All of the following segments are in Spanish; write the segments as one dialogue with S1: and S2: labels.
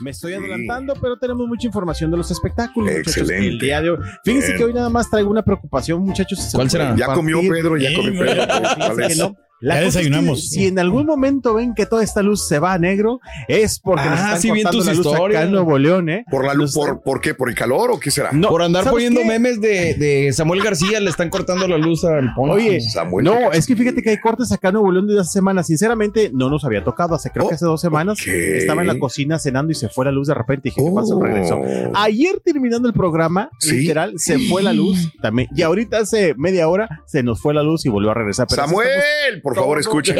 S1: Me estoy adelantando, pero tenemos mucha información de los espectáculos.
S2: Excelente.
S1: el día de hoy. Fíjense
S2: Bien.
S1: que hoy nada más traigo una preocupación, muchachos.
S3: ¿Cuál será?
S2: Ya comió. Pedro, ya
S4: Sí,
S2: comió. Pedro. ¿Cuál es?
S1: que no. La
S4: Ya
S1: cosa es que
S4: desayunamos.
S1: si en algún momento ven que toda esta luz se va a negro, es porque nos
S3: Ah,
S1: están
S3: sí vi en
S1: cortando
S3: tus
S1: la luz
S3: historias.
S1: acá en Nuevo León, ¿eh?
S2: ¿Por la luz?
S1: Nos-
S2: ¿Por, ¿Por qué? ¿Por el calor o qué será?
S1: No,
S3: Por andar
S1: ¿sabes
S3: poniendo
S1: qué?
S3: memes de, de Samuel García, le están cortando la luz al Poncho.
S1: Oye,
S2: Samuel,
S1: no,
S2: ¿qué
S1: es que fíjate que hay cortes acá en Nuevo León desde hace semanas. Sinceramente, no nos había tocado. Hace creo que hace dos semanas
S2: ok.
S1: estaba en la cocina cenando y se fue la luz de repente. Dije, ¿qué pasó?
S2: Oh.
S1: Regresó. Ayer terminando el programa,
S2: Sí.
S1: literal, se fue la luz también. Y ahorita hace media hora se nos fue la luz y volvió a regresar. Pero
S2: Samuel,
S1: estamos
S2: por favor, escuchen.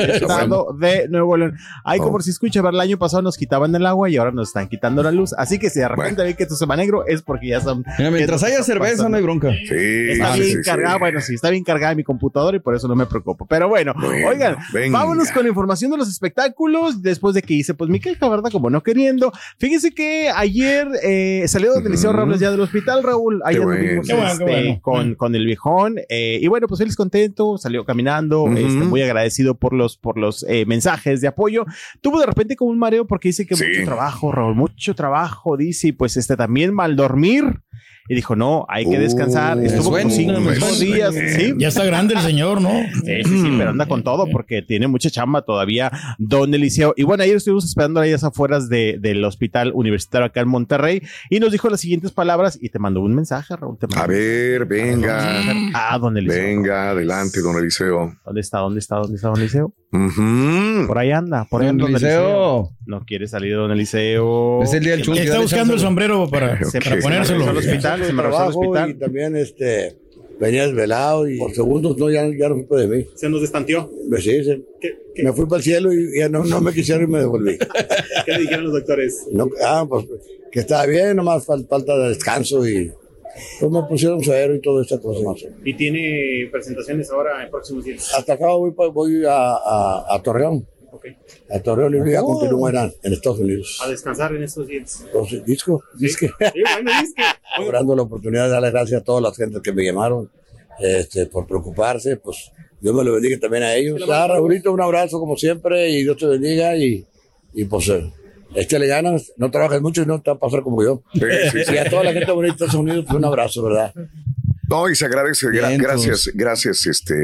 S1: de Nuevo León. Ay,
S2: Oh.
S1: como si escucha, ver, el año pasado nos quitaban el agua y ahora nos están quitando la luz. Así que si de repente
S2: Bueno.
S1: ven que esto se va negro, es porque ya son.
S3: Mira, mientras haya cerveza,
S1: pasando.
S3: no hay bronca.
S2: Sí,
S1: Está bien
S2: sí, sí.
S1: cargada, bueno, sí, está bien cargada mi computadora y por eso no me preocupo. Pero bueno,
S2: Bueno,
S1: oigan,
S2: venga.
S1: vámonos con la información de los espectáculos. Después de que hice, pues mi queja, ¿verdad? Como no queriendo. Fíjense que ayer eh, salió Eliseo
S2: Ujú.
S1: Robles ya del hospital, Raúl. Ayer
S2: bueno.
S1: nos vimos
S4: Qué bueno, qué
S1: este,
S4: bueno.
S1: Con, con el viejón. eh, y bueno, pues él es contento, salió caminando, este, muy agradecido por los, por los eh, mensajes de apoyo. Tuvo de repente como un mareo porque dice que
S2: Sí.
S1: mucho trabajo, Raúl, mucho trabajo, dice, y pues este también mal dormir. Y dijo, no, hay que descansar.
S2: Uh,
S1: Estuvo como
S3: suena,
S1: cinco
S3: me
S1: cinco
S2: suena.
S1: días. Sí,
S4: Ya está grande el señor, ¿no?
S1: Sí, sí, sí, pero anda con todo porque tiene mucha chamba todavía Don Eliseo. Y bueno, ayer estuvimos esperando a ellas afueras de, del hospital universitario acá en Monterrey y nos dijo las siguientes palabras y te mandó un mensaje, Raúl. Te mandó
S2: A ver, venga.
S1: Ah, Don Eliseo.
S2: Venga, adelante, don Eliseo.
S1: ¿Dónde está? ¿Dónde está? ¿Dónde está Don Eliseo? Por ahí anda, por ahí
S3: Don
S1: anda Don
S3: Eliseo.
S1: Eliseo. No quiere salir Don Eliseo.
S3: Es el día del chunti.
S4: Está buscando el sombrero para,
S1: Se
S4: para
S2: Ok.
S4: ponérselo.
S1: al hospital, se me al
S5: trabajo
S1: hospital.
S5: y también este venía desvelado y por segundos no ya, ya no supe de mí.
S1: Se nos destanteó.
S5: Me, sí, me fui para el cielo y ya no, no me quisieron y me devolví.
S1: ¿Qué le dijeron los doctores?
S5: No, ah, pues que estaba bien, nomás fal- falta de descanso y pues me pusieron suero y toda esta cosa.
S1: ¿Y tiene presentaciones ahora en próximos días?
S5: Hasta acá voy, voy a, a, a Torreón. A Torreón y ya continúo en, en Estados Unidos.
S1: descansar en estos días.
S5: Entonces, disco, disque.
S1: Sí, bueno, es que...
S5: Logrando la oportunidad de darle gracias a todas las gentes que me llamaron este, por preocuparse, pues Dios me lo bendiga también a ellos. Ah, Raulito, un abrazo como siempre y Dios te bendiga y, y pues eh, échale ganas, no trabajes mucho y no te va a pasar como yo.
S2: Sí, sí, sí.
S5: Y a toda la gente bonita de Estados Unidos, pues un abrazo, ¿verdad?
S2: No, y se agradece. gra- gracias, gracias, este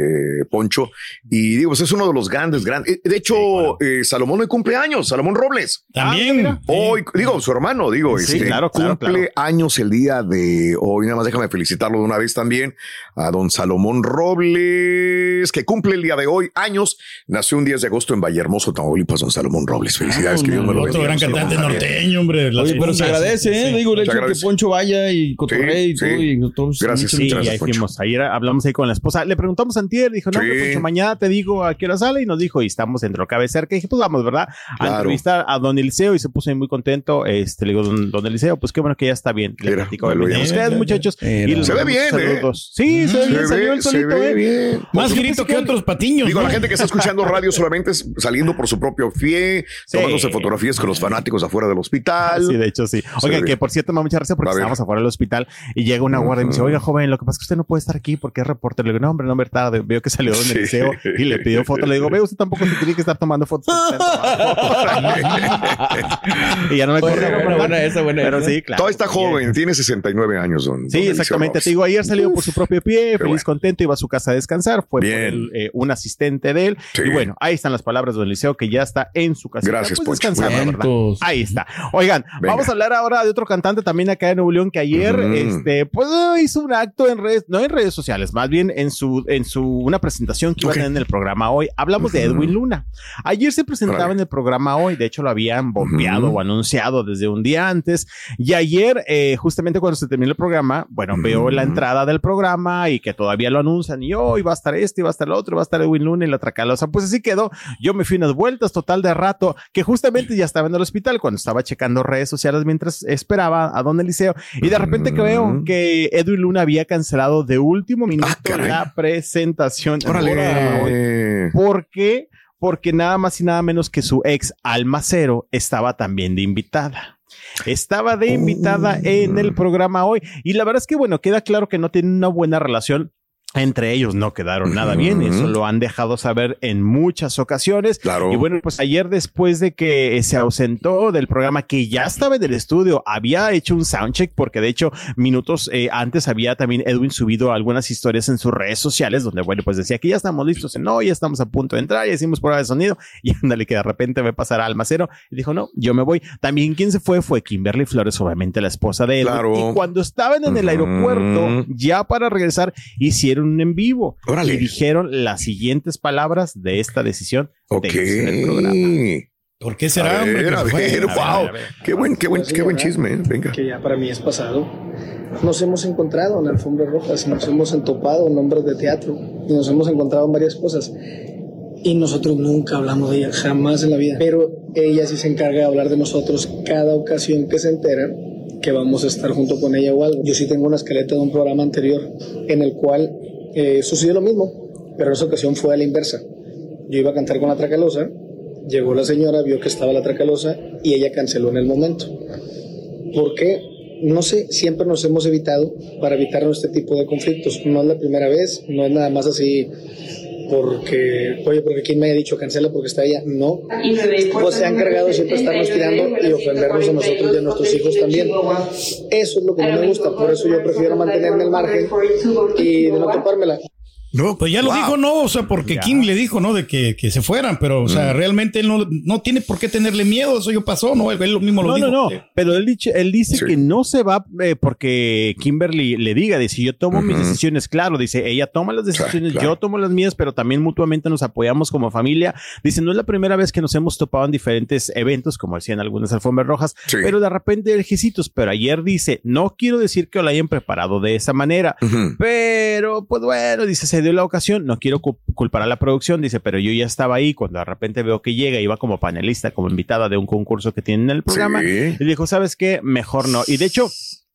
S2: Poncho. Y digo, pues es uno de los grandes, grandes. De hecho, eh, Salomón hoy cumple años, Salomón Robles.
S4: También.
S2: Hoy, digo, su hermano, digo,
S1: Sí,
S2: este,
S1: claro, claro,
S2: cumple años el día de hoy. Nada más déjame felicitarlo de una vez también a don Salomón Robles, que cumple el día de hoy años. Nació un 10 de agosto en Vallehermoso, Tamaulipas, don Salomón Robles. Felicidades, que Dios me lo
S4: Otro
S2: bendiga.
S4: gran
S2: Salomón,
S4: cantante norteño, hombre.
S3: Oye, pero se agradece, ¿eh?
S4: Sí.
S3: Digo, el hecho de que. Poncho vaya y cotorree
S2: Sí,
S3: y todo.
S2: sí.
S3: Y todo
S2: Gracias,
S1: Sí, y ahí
S2: Poncho.
S1: fuimos. Ayer hablamos ahí con la esposa. Le preguntamos a Antier, dijo, no,
S2: Sí.
S1: hombre, Poncho, mañana te digo a qué hora sale. Y nos dijo, y estamos dentro de cabe cerca. Y dije, pues vamos, ¿verdad? A entrevistar a don Eliseo y se puso ahí muy contento. Este, le digo, don, don Eliseo, pues qué bueno que ya está bien. Le platico ustedes, muchachos. Y les
S2: Se ve bien, ¿eh?
S1: saludos. Sí, se ve bien,
S2: Se
S1: salió el
S2: se
S1: solito,
S2: ve
S1: ¿eh?
S2: bien.
S4: Más grito que otros patiños.
S2: Digo,
S4: ¿no?
S2: la gente que está escuchando radio solamente es saliendo por su propio pie,
S1: Sí.
S2: tomándose fotografías con los fanáticos afuera del hospital.
S1: Sí, de hecho, sí. Oiga, que por cierto me da mucha gracia porque estábamos afuera del hospital y llega una guardia y me dice, oiga, joven, lo que pasa es que usted no puede estar aquí porque es reportero. Le digo, no, hombre, no me tarde. Veo que salió don
S2: Sí.
S1: Eliseo y le pidió foto. Le digo, ve, usted tampoco se tiene que estar tomando fotos. porque está en trabajo". y ya no me
S3: buena,
S1: ¿verdad?
S3: buena esa, buena
S1: Pero sí, claro.
S2: Todo está joven, tiene 69 años, don.
S1: Sí, exactamente. Te digo, ayer salió por su propio pie, feliz,
S2: bueno.
S1: contento, iba a su casa a descansar. Fue por
S2: Bien.
S1: el, eh, un asistente de él.
S2: Sí.
S1: Y bueno, ahí están las palabras de don Eliseo que ya está en su casa.
S2: Gracias,
S1: pues, descansando. Ahí está. Oigan,
S2: Venga.
S1: vamos a hablar ahora de otro cantante también acá en Nuevo León que ayer,
S2: Ujú.
S1: este, pues hizo un acto en redes, no en redes sociales, más bien en su, en su, una presentación que iba a tener en el programa hoy. Hablamos de Edwin Luna. Ayer se presentaba en el programa hoy, de hecho lo habían bombeado o anunciado desde un día antes. Y ayer, eh, justamente cuando se terminó el programa, bueno, veo la entrada del programa y que todavía lo anuncian y hoy va a estar este, va a estar el otro, va a estar Edwin Luna y la Tracalosa. Pues así quedó. Yo me fui unas vueltas total de rato, que justamente ya estaba en el hospital cuando estaba checando redes sociales mientras esperaba a Don Eliseo. Y de repente que veo que Edwin Luna había cancelado de último minuto la presentación.
S2: Órale.
S1: ¿Por qué? Porque nada más y nada menos que su ex Almacero estaba también de invitada. Estaba de invitada en el programa hoy. Y la verdad es que, bueno, queda claro que no tiene una buena relación entre ellos no quedaron nada bien, eso lo han dejado saber en muchas ocasiones.
S2: Claro.
S1: Y bueno, pues ayer después de que se ausentó del programa que ya estaba en el estudio, había hecho un soundcheck porque de hecho minutos eh, antes había también Edwin subido algunas historias en sus redes sociales donde bueno, pues decía que ya estamos listos, no, ya estamos a punto de entrar, ya hicimos prueba de sonido y ándale que de repente me pasará al almacero y dijo, no, yo me voy. También quien se fue fue Kimberly Flores, obviamente la esposa de él.
S2: Claro.
S1: Y cuando estaban en el aeropuerto, ya para regresar, hicieron un en vivo
S2: Órale.
S1: y dijeron las siguientes palabras de esta decisión
S2: Ok.
S1: de irse del programa.
S4: ¿Por qué
S2: A
S4: será, hombre?
S2: ver,
S4: que
S2: a ver,
S1: A ver,
S2: wow.
S1: a ver.
S2: Qué buen, qué buen, qué buen chisme. eh. Venga.
S6: que ya para mí es pasado. Nos hemos encontrado en alfombras rojas, nos hemos entopado en obras de teatro, y nos hemos encontrado en varias cosas. Y nosotros nunca hablamos de ella, jamás en la vida. Pero ella sí se encarga de hablar de nosotros cada ocasión que se entera que vamos a estar junto con ella o algo. Yo sí tengo una escaleta de un programa anterior en el cual eh, sucedió lo mismo, pero en esa ocasión fue a la inversa. Yo iba a cantar con la Tracalosa, llegó la señora, vio que estaba la Tracalosa y ella canceló en el momento. ¿Por qué? No sé, siempre nos hemos evitado para evitarnos este tipo de conflictos. No es la primera vez, no es nada más así porque, oye, porque quién me ha dicho cancela porque está ella. No. Pues se han encargado siempre estarnos tirando y ofendernos a nosotros y a nuestros hijos también. Eso es lo que no me gusta, por eso yo prefiero mantenerme al margen y de no topármela.
S2: No,
S4: Pues ya lo
S2: wow.
S4: dijo, ¿no? O sea, porque
S1: Ya.
S4: Kim le dijo, ¿no? De que, que se fueran, pero, o sea, realmente él no, no tiene por qué tenerle miedo. Eso ya pasó, ¿no? Él, él lo mismo lo
S1: No,
S4: dijo.
S1: no, no, pero él, dice- él dice
S2: Sí.
S1: que no se va eh, porque Kimberly le diga, dice, yo tomo mis decisiones, claro, dice, ella toma las decisiones,
S2: claro.
S1: yo tomo las mías, pero también mutuamente nos apoyamos como familia. Dice, no es la primera vez que nos hemos topado en diferentes eventos, como decían algunas alfombras rojas,
S2: Sí.
S1: pero de repente ejecitos, pero ayer dice, no quiero decir que lo hayan preparado de esa manera, pero, pues bueno, dice, se dio la ocasión, no quiero cu- culpar a la producción, dice, pero yo ya estaba ahí cuando de repente veo que llega, iba como panelista, como invitada de un concurso que tienen en el programa,
S2: Sí.
S1: y dijo, ¿sabes qué? Mejor no. Y de hecho,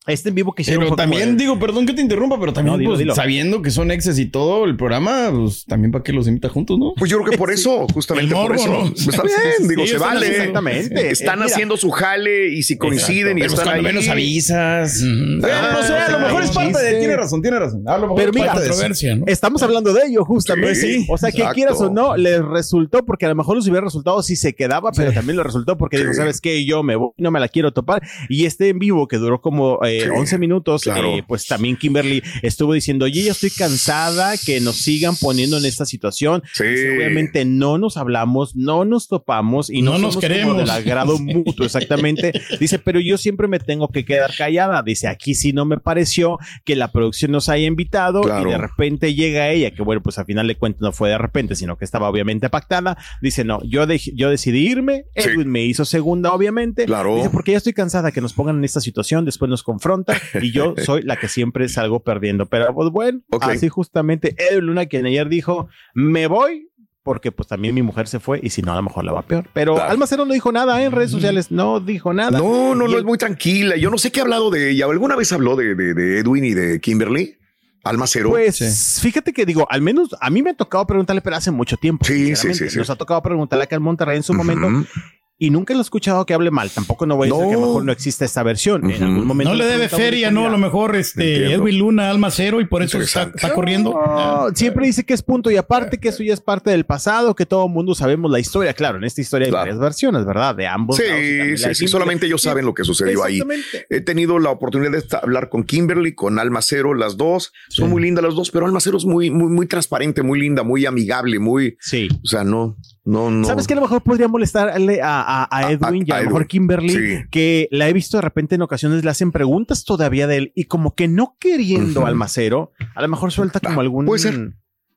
S1: este en vivo que hicieron
S3: Pero
S1: como
S3: también
S1: de-
S3: digo, perdón que te interrumpa, pero también
S1: No, dilo,
S3: pues,
S1: dilo.
S3: sabiendo que son exes y todo el programa, pues también para que los invita juntos, ¿no?
S2: Pues yo creo que por eso, justamente
S4: El morbo,
S2: por eso.
S4: ¿no?
S2: Pues Está bien, digo,
S1: Sí,
S2: se
S1: están
S2: vale.
S1: exactamente.
S2: Están
S1: Eh, mira.
S2: haciendo su jale y si coinciden y
S3: Pero pues
S2: están ahí.
S3: menos avisas. Bueno,
S2: Ah,
S3: no sé, a lo
S2: sí,
S3: mejor es parte de.
S1: chiste.
S3: Tiene razón, tiene razón. A lo mejor
S1: Pero
S3: es
S1: mira,
S3: de.
S4: Controversia, ¿no?
S1: Estamos hablando de ello, justamente.
S2: Sí,
S1: o sea, que quieras o no, les resultó, porque a lo mejor les hubiera resultado si se quedaba, pero también le resultó porque dijo,
S2: Sí.
S1: ¿sabes qué? Yo me voy, no me la quiero topar. Y este en vivo que duró como eh,
S2: Sí,
S1: 11 minutos,
S2: claro.
S1: eh, pues también Kimberly estuvo diciendo, oye, ya estoy cansada que nos sigan poniendo en esta situación.
S2: Sí.
S1: Obviamente no nos hablamos, no nos topamos y no,
S4: No nos queremos.
S1: del agrado mutuo, exactamente. Dice, pero yo siempre me tengo que quedar callada. Dice, aquí sí no me pareció que la producción nos haya invitado
S2: Claro.
S1: y de repente llega ella, que bueno, pues al final de cuentas no fue de repente, sino que estaba obviamente pactada. Dice, no, yo, dej- yo decidí irme,
S2: Sí.
S1: Edwin me hizo segunda, obviamente.
S2: Claro.
S1: Dice, porque ya estoy cansada que nos pongan en esta situación, después nos confronta y yo soy la que siempre salgo perdiendo. Pero pues bueno, así justamente Edwin Luna, quien ayer dijo, me voy. Porque pues también mi mujer se fue y si no a lo mejor la va peor. Pero
S2: Claro.
S1: Almacero no dijo nada ¿eh? en redes sociales, no dijo nada.
S2: No, no,
S1: Y
S2: no, es muy tranquila. Yo no sé qué ha hablado de ella. ¿Alguna vez habló de, de, de Edwin y de Kimberly? Almacero.
S1: Pues fíjate que digo, al menos a mí me ha tocado preguntarle, pero hace mucho tiempo.
S2: Sí, sí, sí, sí.
S1: Nos ha tocado preguntarle acá en Monterrey en su momento. Y nunca lo he escuchado que hable mal. Tampoco no voy a decir
S2: No.
S1: que a lo mejor no existe esta versión. En algún momento
S4: No le debe feria, ¿no? A lo
S1: "Mira,
S4: mejor este
S2: Entiendo.
S4: Edwin Luna, alma cero, y por eso está, corriendo.
S1: No, siempre dice que es punto y aparte que eso ya es parte del pasado, que todo el mundo sabemos la historia. Claro, en esta historia hay varias versiones, ¿verdad? De ambos.
S2: Sí, sí, sí. Solamente ellos saben lo que sucedió ahí.
S1: Exactamente.
S2: He tenido la oportunidad de esta- hablar con Kimberly, con Almacero, las dos. Son muy lindas las dos, pero Almacero es muy, muy, muy transparente, muy linda, muy amigable, muy,
S1: Sí.
S2: o sea, no, No, no.
S1: ¿Sabes qué? A lo mejor podría molestarle a, a- a Edwin y a,
S2: a
S1: lo mejor. Kimberly,
S2: Sí.
S1: que la he visto de repente en ocasiones le hacen preguntas todavía de él y como que no queriendo
S2: Ujú.
S1: al macero, a lo mejor suelta como
S2: Ah,
S1: algún...
S2: puede ser.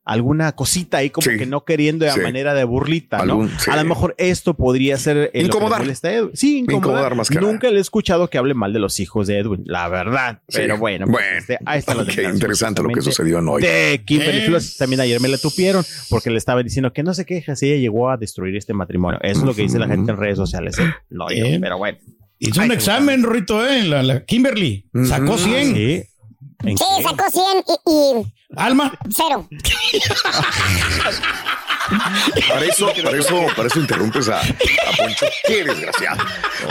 S1: Alguna cosita ahí como
S2: Sí.
S1: que no queriendo de
S2: Sí.
S1: manera de burlita,
S2: Algún-
S1: ¿no?
S2: sí.
S1: A lo mejor esto podría ser le
S2: Incomodar.
S1: Edwin. Sí, incomodar.
S2: Incomodar más que nada.
S1: Nunca le he escuchado que hable mal de los hijos de Edwin, la verdad.
S2: Sí.
S1: Pero bueno, pues,
S2: Bueno.
S1: este, ahí están las
S2: Ok,
S1: declaraciones
S2: interesante lo que sucedió en hoy.
S1: de Kimberly
S4: Eh.
S1: Flores. También ayer me la tupieron porque le estaba diciendo que no se queja si ella llegó a destruir este matrimonio. Eso es lo que dice la gente en redes sociales. ¿eh? No yo, pero bueno.
S4: Hizo un examen, Rito, ¿eh? La, la Kimberly. Sacó
S2: Ujú.
S4: 100.
S1: Sí. ¿En
S7: Sí,
S1: qué?
S7: sacó 100 y, y
S4: Alma.
S7: cero.
S2: Para eso, para eso, para eso interrumpes a, a Poncho. Qué desgraciado.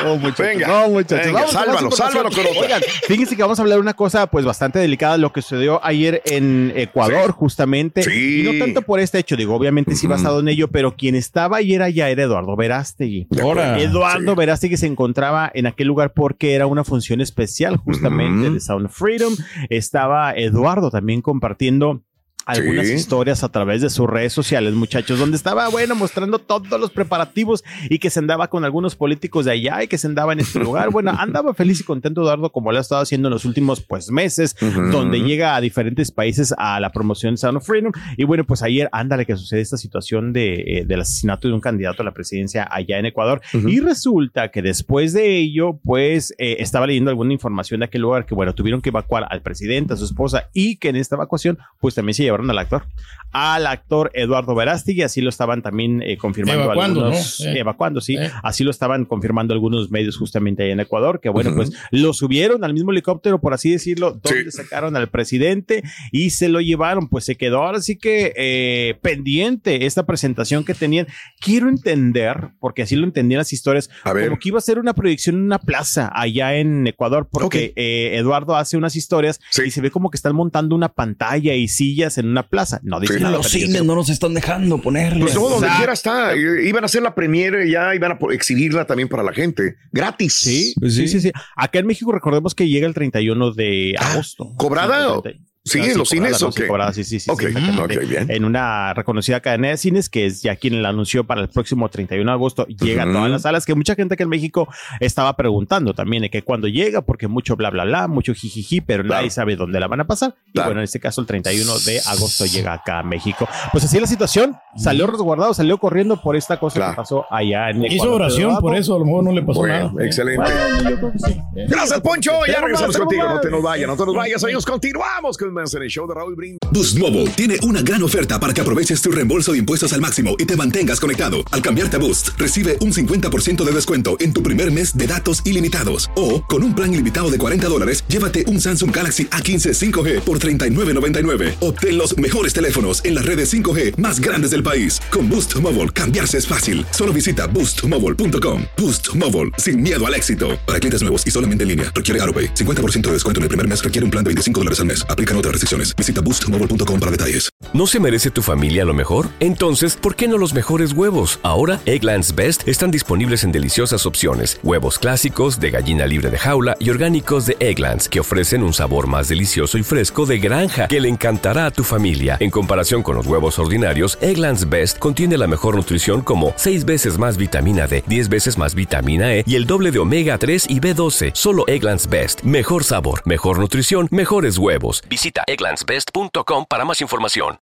S1: Oh, muchachos.
S2: Venga,
S1: No, muchachos.
S2: venga, sálvalo, sálvalo.
S1: Oigan, fíjense que vamos a hablar de una cosa pues bastante delicada, lo que sucedió ayer en Ecuador, justamente.
S2: Sí.
S1: Y no tanto por este hecho, digo, obviamente sí basado en ello, pero quien estaba ayer allá era Eduardo Verástegui.
S4: Ahora.
S1: Eduardo
S2: Sí.
S1: Verástegui se encontraba en aquel lugar porque era una función especial justamente de Sound Freedom. Estaba Eduardo también compartiendo viendo algunas
S2: Sí.
S1: historias a través de sus redes sociales, muchachos, donde estaba, bueno, mostrando todos los preparativos y que se andaba con algunos políticos de allá y que se andaba en este lugar. Bueno, andaba feliz y contento Eduardo como lo ha estado haciendo en los últimos pues meses, donde llega a diferentes países a la promoción de Sound of Freedom. Y bueno, pues ayer, ándale, que sucede esta situación de, eh, del asesinato de un candidato a la presidencia allá en Ecuador.
S2: Ujú.
S1: Y resulta que después de ello, pues eh, estaba leyendo alguna información de aquel lugar que, bueno, tuvieron que evacuar al presidente, a su esposa y que en esta evacuación, pues también se llevaron al actor, al actor Eduardo Verástegui, así lo estaban también eh, confirmando
S4: Evacuando,
S1: algunos,
S4: ¿no? Eh.
S1: evacuando, sí,
S4: Eh.
S1: así lo estaban confirmando algunos medios justamente ahí en Ecuador, que bueno, pues lo subieron al mismo helicóptero, por así decirlo, donde
S2: Sí.
S1: sacaron al presidente y se lo llevaron, pues se quedó ahora sí que eh, pendiente esta presentación que tenían. Quiero entender, porque así lo entendí en las historias,
S2: A ver.
S1: como que iba a ser una proyección en una plaza allá en Ecuador, porque
S2: Ok.
S1: eh, Eduardo hace unas historias
S2: Sí.
S1: y se ve como que están montando una pantalla y sillas en una plaza. No dice
S2: Sí.
S1: nada,
S3: Los cines no nos están dejando ponerle.
S2: Pues no, donde
S1: Exacto.
S2: quiera está. Iban a hacer la premiere ya, iban a exhibirla también para la gente. Gratis.
S1: Sí,
S3: Pues
S1: sí,
S3: sí.
S1: sí, sí. Acá en México recordemos que llega el 31 de
S2: Ah,
S1: agosto.
S2: ¿cobrada o-
S1: el 30.
S2: Sí, en los cines, ¿o
S1: cobrada, sí, sí, sí.
S2: Ok,
S1: sí, exactamente.
S2: ok, bien.
S1: En una reconocida cadena de cines que es ya quien la anunció para el próximo 31 de agosto. Llega a todas las salas que mucha gente que en México estaba preguntando también de que cuando llega, porque mucho bla, bla, bla, mucho jijiji, pero
S2: Claro.
S1: nadie sabe dónde la van a pasar. Y bueno, en este caso el 31 de agosto llega acá a México. Pues así la situación. Salió resguardado, salió corriendo por esta cosa
S2: Claro.
S1: que pasó allá en Ecuador.
S4: Hizo oración por eso, a lo mejor no le pasó
S2: Bueno,
S4: nada.
S2: excelente.
S1: Bueno, sí.
S2: Gracias, Poncho. Ya regresamos
S1: más,
S2: contigo. No te nos vayas, no te nos vayas. Amigos, continuamos con más en el show de Raúl Brindis.
S8: Boost Mobile tiene una gran oferta para que aproveches tu reembolso de impuestos al máximo y te mantengas conectado. Al cambiarte a Boost, recibe un 50% de descuento en tu primer mes de datos ilimitados. O, con un plan ilimitado de 40 dólares, llévate un Samsung Galaxy A15 5G por $39.99. Obtén los mejores teléfonos en las redes 5G más grandes del país. Con Boost Mobile, cambiarse es fácil. Solo visita boostmobile.com. Boost Mobile, sin miedo al éxito. Para clientes nuevos y solamente en línea, requiere AroPay. 50% de descuento en el primer mes requiere un plan de 25 dólares al mes. Aplican otras restricciones. Visita boostmobile.com para detalles.
S9: ¿No se merece tu familia lo mejor? Entonces, ¿por qué no los mejores huevos? Ahora, Egglands Best están disponibles en deliciosas opciones. Huevos clásicos, de gallina libre de jaula y orgánicos de Egglands, que ofrecen un sabor más delicioso y fresco de granja que le encantará a tu familia. En comparación con los huevos ordinarios, Egglands Best contiene la mejor nutrición como 6 veces más vitamina D, 10 veces más vitamina E y el doble de omega 3 y B12. Solo Egglands Best. Mejor sabor, mejor nutrición, mejores huevos. Visita egglandsbest.com para más información.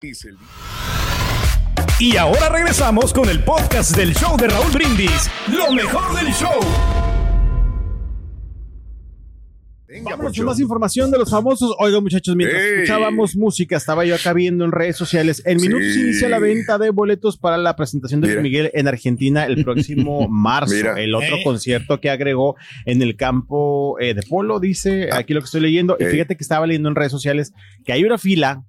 S4: Y ahora regresamos con el podcast del show de Raúl Brindis. Lo mejor del show.
S2: Venga,
S1: Vámonos con más información de los famosos. Oigan, muchachos, mientras
S2: Ey.
S1: escuchábamos música, estaba yo acá viendo en redes sociales. En
S2: Sí.
S1: minutos inicia la venta de boletos para la presentación de
S2: Mira.
S1: Luis Miguel en Argentina el próximo marzo.
S2: Mira.
S1: El otro
S4: Ey.
S1: concierto que agregó en el campo eh, de polo, dice aquí lo que estoy leyendo. Y fíjate que estaba leyendo en redes sociales que hay una fila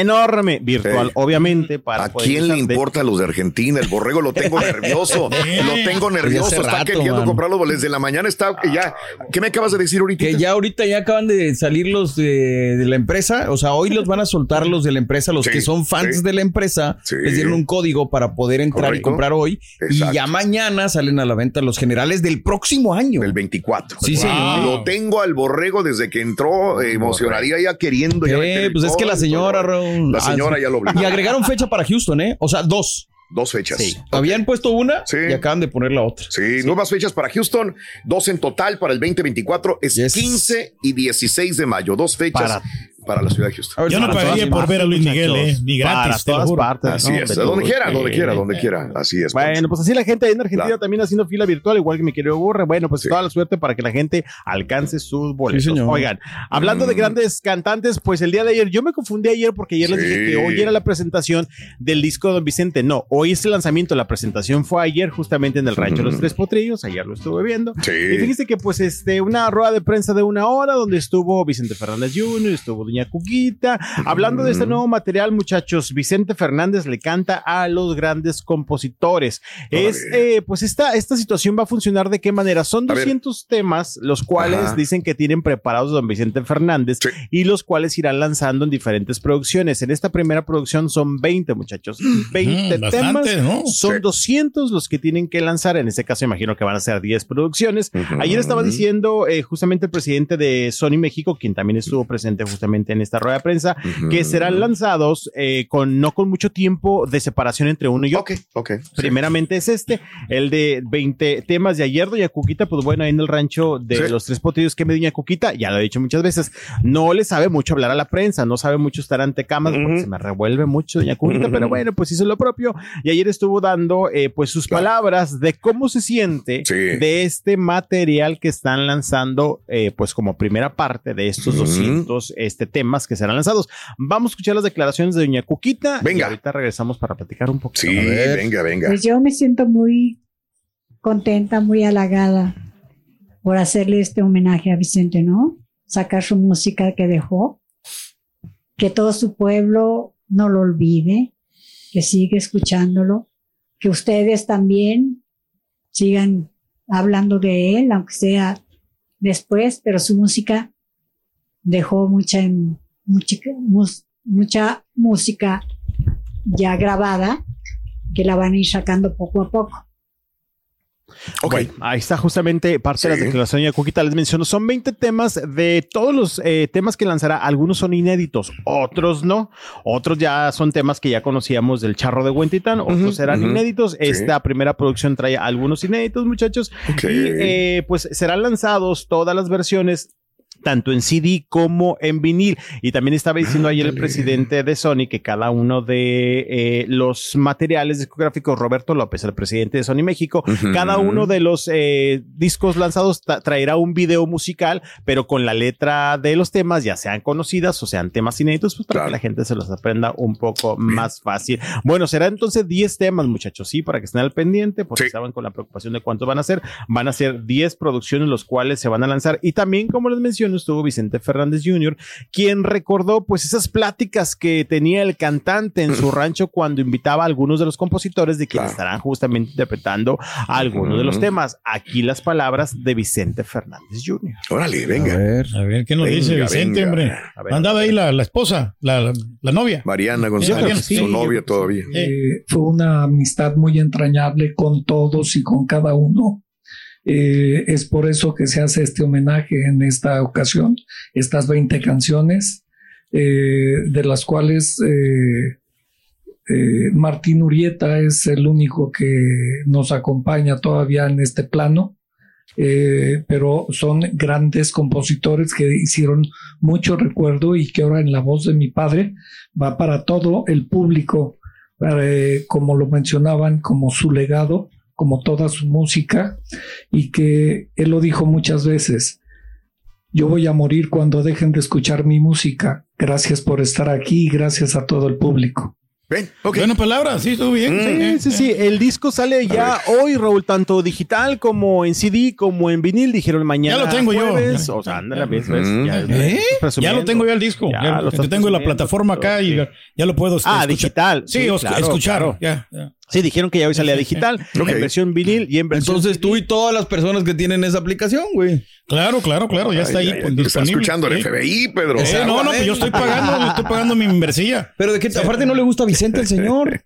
S1: enorme, virtual, obviamente, para
S2: ¿A quién le
S1: de-
S2: importa los de Argentina? El borrego lo tengo nervioso. lo tengo nervioso. Está
S3: rato,
S2: queriendo
S3: mano.
S2: comprar los boletos. La mañana está que ya. ¿Qué me acabas de decir ahorita?
S3: Que ya ahorita ya acaban de salir los de, de la empresa, o sea, hoy los van a soltar los de la empresa, los
S2: Sí,
S3: que son fans
S2: sí.
S3: de la empresa,
S2: Sí.
S3: les dieron un código para poder entrar
S2: Correcto.
S3: y comprar hoy,
S2: Exacto.
S3: y ya mañana salen a la venta los generales del próximo año.
S2: Del 24.
S3: Sí, señor.
S2: Lo tengo al borrego desde que entró. eh, emocionaría ya queriendo. ya
S3: pues es que la señora,
S2: todo. La señora ya lo obligó.
S3: Y agregaron fecha para Houston, ¿eh? O sea, dos.
S2: Dos fechas.
S1: Sí.
S3: Habían puesto una
S2: Sí.
S3: y acaban de poner la otra.
S2: Sí, nuevas fechas para Houston, dos en total para el 2024, es
S3: Yes.
S2: 15 y 16 de mayo, dos fechas para,
S1: Para-
S2: la ciudad de Houston.
S3: Ver,
S4: Yo no pagaría por ver a Luis Miguel, eh, ni gratis,
S1: Para
S4: te lo
S1: todas
S4: juro.
S1: partes.
S2: Así
S1: ¿no?
S2: es,
S1: De
S2: donde quiera, donde
S1: Eh,
S2: quiera, donde quiera, así es.
S1: Bueno,
S2: Poncho.
S1: pues así la gente ahí en Argentina
S2: Claro.
S1: también haciendo fila virtual, igual que mi querido Gorre. Bueno, pues
S2: Sí.
S1: toda la suerte para que la gente alcance sus boletos.
S3: Sí, señor.
S1: Oigan, hablando de
S2: Mm.
S1: grandes cantantes, pues el día de ayer, yo me confundí ayer porque ayer les dije que hoy era la presentación del disco de Don Vicente. No, hoy es el lanzamiento, la presentación fue ayer justamente en el Rancho de los. Tres Potrillos, ayer lo estuve viendo.
S2: Sí.
S1: Y fíjense que pues este, una rueda de prensa de una hora donde estuvo Vicente Fernández Jr., estuvo Doña Cuquita. Hablando de este nuevo material, muchachos, Vicente Fernández le canta a los grandes compositores. Es, eh, pues esta, esta situación va a funcionar de qué manera. Son
S2: A ver.
S1: 200 temas, los cuales
S2: Ajá.
S1: dicen que tienen preparados don Vicente Fernández
S2: Sí.
S1: y los cuales irán lanzando en diferentes producciones. En esta primera producción son 20, muchachos. 20
S4: Mm, bastante,
S1: temas.
S4: ¿no?
S1: Son
S2: Sí.
S1: 200 los que tienen que lanzar. En este caso, imagino que van a ser 10 producciones. Ayer estaba diciendo eh, justamente el presidente de Sony México, quien también estuvo presente justamente en esta rueda de prensa, que serán lanzados eh, con no con mucho tiempo de separación entre uno y otro.
S2: Ok, ok. sí.
S1: Primeramente es este, el de 20 temas de ayer, Doña Cuquita, pues bueno, ahí en el rancho de
S2: Sí.
S1: los tres potillos que me Doña Cuquita, ya lo he dicho muchas veces, no le sabe mucho hablar a la prensa, no sabe mucho estar ante cámaras, porque
S2: Ujú.
S1: se me revuelve mucho Doña Cuquita, pero bueno, pues hizo lo propio, y ayer estuvo dando eh, pues sus
S2: Claro.
S1: palabras de cómo se siente
S2: Sí.
S1: de este material que están lanzando, eh, pues como primera parte de estos
S2: Ujú.
S1: 200 este, temas que serán lanzados. Vamos a escuchar las declaraciones de Doña Cuquita, y
S2: Venga.
S1: ahorita regresamos para platicar un poquito.
S2: Sí, venga, venga.
S7: Pues yo me siento muy contenta, muy halagada por hacerle este homenaje a Vicente, ¿no? Sacar su música que dejó, que todo su pueblo no lo olvide, que siga escuchándolo, que ustedes también sigan hablando de él, aunque sea después, pero su música dejó mucha, mucha, mucha música ya grabada que la van a ir sacando poco a poco.
S2: Ok.
S1: Bueno, ahí está justamente parte de la declaración de Cuquita. Les menciono, son 20 temas de todos los eh, temas que lanzará. Algunos son inéditos, otros no. Otros ya son temas que ya conocíamos del charro de Huentitán, otros
S2: Ujú,
S1: serán inéditos. Esta primera producción trae algunos inéditos, muchachos.
S2: Ok.
S1: Y eh, pues serán lanzados todas las versiones tanto en CD como en vinil. Y también estaba diciendo ayer el presidente de Sony que cada uno de eh, los materiales discográficos, Roberto López, el presidente de Sony México, cada uno de los eh, discos lanzados tra- traerá un video musical, pero con la letra de los temas, ya sean conocidas o sean temas inéditos, pues para
S2: Claro.
S1: que la gente se los aprenda un poco más fácil. Bueno, será entonces 10 temas, muchachos, sí, para que estén al pendiente, porque
S2: Sí.
S1: estaban con la preocupación de cuántos van a ser. Van a ser 10 producciones los cuales se van a lanzar. Y también, como les estuvo Vicente Fernández Jr., quien recordó pues esas pláticas que tenía el cantante en su rancho cuando invitaba a algunos de los compositores de quienes
S2: Claro.
S1: estarán justamente interpretando algunos de los temas. Aquí las palabras de Vicente Fernández Jr.
S2: Órale,
S3: A
S2: venga.
S3: ver.
S4: A ver, ¿qué nos
S2: Venga,
S4: dice Vicente,
S2: venga.
S4: hombre?
S1: A ver.
S4: Andaba ahí la, la esposa, la, la, la novia.
S2: Mariana González,
S4: Mariana, sí,
S2: su novia todavía.
S4: Eh,
S10: fue una amistad muy entrañable con todos y con cada uno. Eh, es por eso que se hace este homenaje en esta ocasión, estas 20 canciones, eh, de las cuales eh, Martín Urieta es el único que nos acompaña todavía en este plano, pero son grandes compositores que hicieron mucho recuerdo y que ahora en la voz de mi padre va para todo el público, como lo mencionaban, como su legado, como toda su música, y que él lo dijo muchas veces. Yo voy a morir cuando dejen de escuchar mi música. Gracias por estar aquí y gracias a todo el público.
S2: Ven, ok.
S4: Buena palabra, sí, estuvo bien.
S1: Sí, sí, sí. El disco sale ya hoy, Raúl, tanto digital como en CD, como en vinil. Dijeron mañana.
S4: Ya lo tengo yo.
S1: jueves. O sea, ándale, ves, ves,
S2: Mm.
S1: ya,
S4: ¿Eh? Ya lo tengo ya el disco.
S1: Ya
S4: Ya,
S1: lo
S4: tengo en la plataforma acá y ya, lo puedo
S1: Ah,
S4: escuchar.
S1: digital.
S4: Sí,
S1: Sí, claro,
S4: escuchar.
S1: claro.
S4: Ya, ya.
S1: Sí, dijeron que ya hoy salía digital,
S2: Ok.
S1: en versión vinil y en versión.
S3: Entonces tú y todas las personas que tienen esa aplicación, güey.
S4: Claro, claro, claro, ya está ahí.
S2: Ay, ay,
S4: pues,
S2: Está escuchando el. FBI, Pedro.
S4: Eh, no, no, pues yo estoy pagando, yo estoy pagando mi inversilla.
S3: Pero de qué aparte no le gusta a Vicente el señor.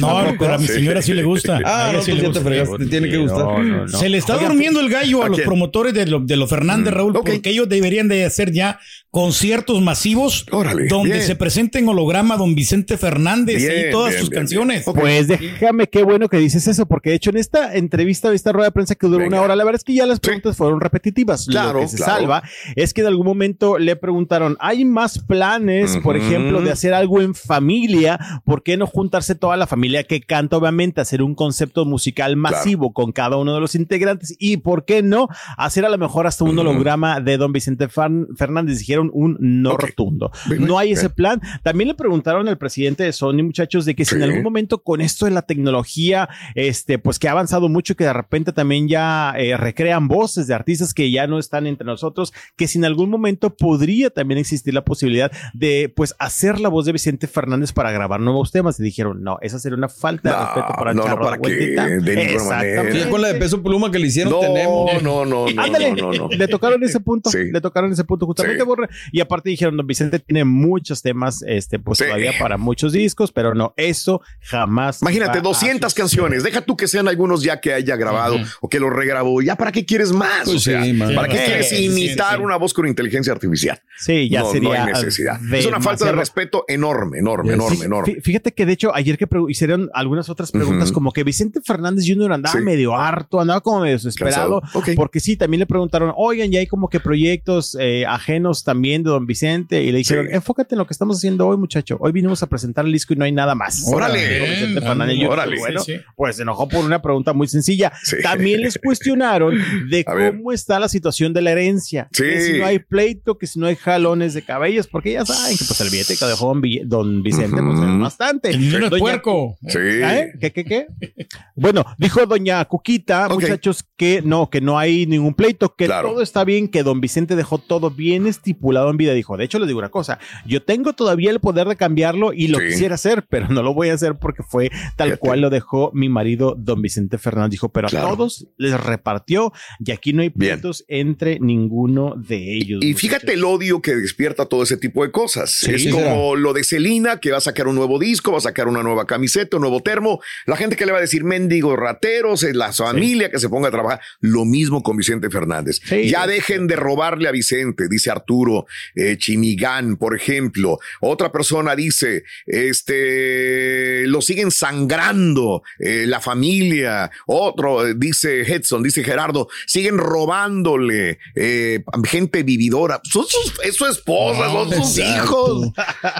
S4: No, no, pero a mi señora sí le gusta.
S3: Ah, no,
S4: sí
S3: pues
S4: le
S3: ya
S4: gusta.
S3: te fregaste, te tiene que gustar.
S1: No, no, no.
S4: Se le está
S1: Oigan,
S4: durmiendo el gallo a,
S2: ¿a
S4: los
S2: quién?
S4: promotores de lo, de lo Fernández,
S2: Mm,
S4: Raúl,
S2: ok.
S4: porque ellos deberían de hacer ya conciertos masivos
S2: Órale,
S4: donde
S2: bien.
S4: se presente en holograma don Vicente Fernández
S2: Bien,
S4: y todas
S2: bien,
S4: sus
S2: bien,
S4: canciones.
S1: Pues déjame, qué bueno que dices eso, porque de hecho en esta entrevista, esta rueda de prensa que duró
S2: Venga.
S1: una hora, la verdad es que ya las preguntas fueron repetitivas.
S2: Claro,
S1: Lo que se
S2: claro.
S1: salva es que en algún momento le preguntaron, ¿hay más planes, por ejemplo, de hacer algo en familia? ¿Por qué no juntarse toda la familia que canta, obviamente, hacer un concepto musical masivo con cada uno de los integrantes? ¿Y por qué no hacer a lo mejor hasta un holograma de don Vicente Fan- Fernández? Dijeron un no rotundo. No hay ese plan. También le preguntaron al presidente de Sony, muchachos, de que si en algún momento con esto de la tecnología, este, pues que ha avanzado mucho, que de repente también ya eh, recrean voces de artistas que ya no están entre nosotros, que si en algún momento podría también existir la posibilidad de, pues, hacer la voz de Vicente Fernández para grabar nuevos temas. Y dijeron, no, esa sería una falta de
S2: No,
S1: respeto para el
S2: no, no,
S1: charro
S2: para
S1: de
S2: que
S1: vueltita.
S2: de ninguna
S1: Exactamente.
S2: manera.
S3: Sí, con la de peso pluma que le hicieron
S2: No,
S3: tenemos.
S2: no, no, no,
S1: Ándale,
S2: no, no, no.
S1: le tocaron ese punto,
S2: Sí.
S1: le tocaron ese punto justamente,
S2: Sí.
S1: Borre. Y aparte dijeron, don Vicente tiene muchos temas, este, pues
S2: Sí.
S1: todavía para muchos discos, pero no, eso jamás.
S2: Imagínate,
S1: va a
S2: 200
S1: suceder.
S2: canciones. Deja tú que sean algunos ya que haya grabado o que lo regrabó. ¿Ya para qué quieres más?
S3: Pues
S2: o sea,
S3: sí, man.
S2: ¿para qué quieres imitar
S4: sí.
S2: una voz con inteligencia artificial?
S1: Sí, ya
S2: no,
S1: sería.
S2: no hay necesidad. Es una falta de respeto enorme, enorme, enorme, enorme.
S1: fí- Fíjate que de hecho ayer que hicieron algunas otras preguntas, como que Vicente Fernández Jr. andaba
S2: Sí.
S1: medio harto, andaba como medio desesperado, porque sí, también le preguntaron, oigan, ya hay como que proyectos eh, ajenos también de don Vicente, y le dijeron,
S2: Sí.
S1: enfócate en lo que estamos haciendo hoy, muchacho. Hoy vinimos a presentar el disco y no hay nada más.
S2: Órale.
S1: Vicente Fernández Jr.
S2: Órale.
S1: Bueno,
S4: Sí, sí.
S1: pues se enojó por una pregunta muy sencilla.
S2: Sí.
S1: También les cuestionaron de cómo está la situación de la herencia.
S2: Sí.
S1: Que si no hay pleito, que si no hay jalones de cabellos, porque ya saben que pues el billete que dejó don, Vi- don Vicente pues,
S2: Ujú.
S1: es bastante.
S4: El niño es
S1: Doña-
S2: Sí.
S1: ¿Eh? ¿Qué, qué, qué? Bueno, dijo doña Cuquita, muchachos, que no, que no hay ningún pleito, que
S2: Claro.
S1: todo está bien, que don Vicente dejó todo bien estipulado en vida. Dijo, de hecho, les digo una cosa, yo tengo todavía el poder de cambiarlo y lo
S2: Sí.
S1: quisiera hacer, pero no lo voy a hacer porque fue tal
S2: Fíjate.
S1: cual lo dejó mi marido, don Vicente Fernández. Dijo, pero
S2: Claro.
S1: a todos les repartió y aquí no hay
S2: Bien.
S1: pleitos entre ninguno de ellos.
S2: Y
S1: muchachos.
S2: fíjate el odio que despierta todo ese tipo de cosas.
S3: Sí,
S2: es como lo de Celina, que va a sacar un nuevo disco, va a sacar una nueva camiseta, un nuevo termo. La gente que le va a decir mendigos rateros, es la familia que se ponga a trabajar. Lo mismo con Vicente Fernández.
S1: Sí.
S2: ya dejen de robarle a Vicente, dice Arturo eh, Chimigán, por ejemplo. Otra persona dice, este, lo siguen sangrando eh, la familia. Otro eh, dice Hedson, dice Gerardo, siguen robándole gente vividora. Son sus, es su esposa, son sus
S3: exacto.
S2: hijos.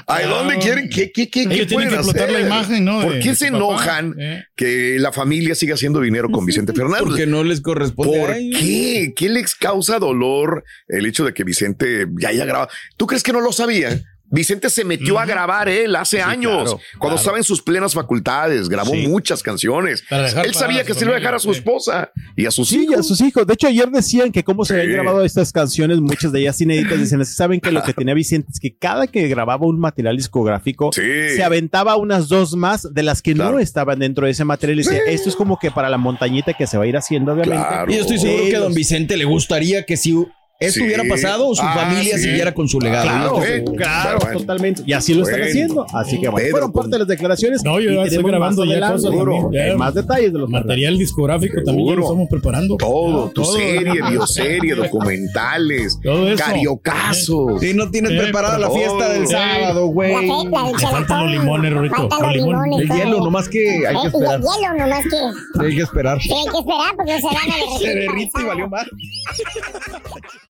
S2: ¿A dónde quieren? ¿Qué, qué, qué, qué
S4: Ellos tienen
S2: pueden
S4: que explotar
S2: hacer?
S4: la imagen, ¿no?
S2: ¿Por qué se enojan
S4: Eh.
S2: que la familia siga haciendo dinero con Vicente Fernández?
S3: Porque no les corresponde
S2: ¿Por
S3: a ellos.
S2: qué? ¿Qué les causa dolor el hecho de que Vicente ya haya grabado? ¿Tú crees que no lo sabía? Vicente se metió a grabar él hace años,
S1: claro,
S2: cuando
S1: claro.
S2: estaba en sus plenas facultades, grabó
S1: Sí.
S2: muchar canciones. Él sabía que se lo iba a dejar a su esposa y a sus
S1: Sí,
S2: hijos.
S1: a sus hijos. De hecho, ayer decían que cómo se
S2: Sí.
S1: habían grabado estas canciones, muchas de ellas inéditas. Dicen, saben que lo que tenía Vicente es que cada que grababa un material discográfico,
S2: Sí.
S1: se aventaba unas dos más de las que
S2: Claro.
S1: no estaban dentro de ese material. Y dice,
S2: Sí.
S1: esto es como que para la montañita que se va a ir haciendo, obviamente.
S2: Claro.
S3: Y yo estoy seguro
S1: Sí,
S3: que a don Vicente le gustaría que si eso
S2: Sí.
S3: hubiera pasado, su
S2: Ah,
S3: familia
S2: sí.
S3: siguiera con su legado.
S2: Claro, eh.
S1: Claro,
S2: Bueno.
S1: totalmente. Y así lo están
S2: Bueno.
S1: haciendo. Así que bueno,
S2: Pedro,
S1: fueron
S2: pues,
S1: parte de las declaraciones.
S4: No, yo ya estoy grabando
S1: más
S4: ya
S1: adelante,
S4: cosas
S2: seguro.
S4: también, ya.
S1: más detalles de los
S4: Material discográfico también ya lo estamos preparando.
S2: Todo,
S4: Ya,
S2: tu
S4: todo.
S2: serie, bioserie, documentales,
S4: Todo eso.
S2: cariocasos.
S3: Si no tienes
S4: Eh,
S3: preparada la fiesta del sábado, güey.
S4: Faltan los limones, Rorito, los limones.
S3: El hielo, nomás que hay que
S11: y el
S3: esperar.
S11: hielo nomás que
S3: Hay que esperar.
S11: sí, hay que esperar porque se van a derretir.
S3: Se derrite y valió más.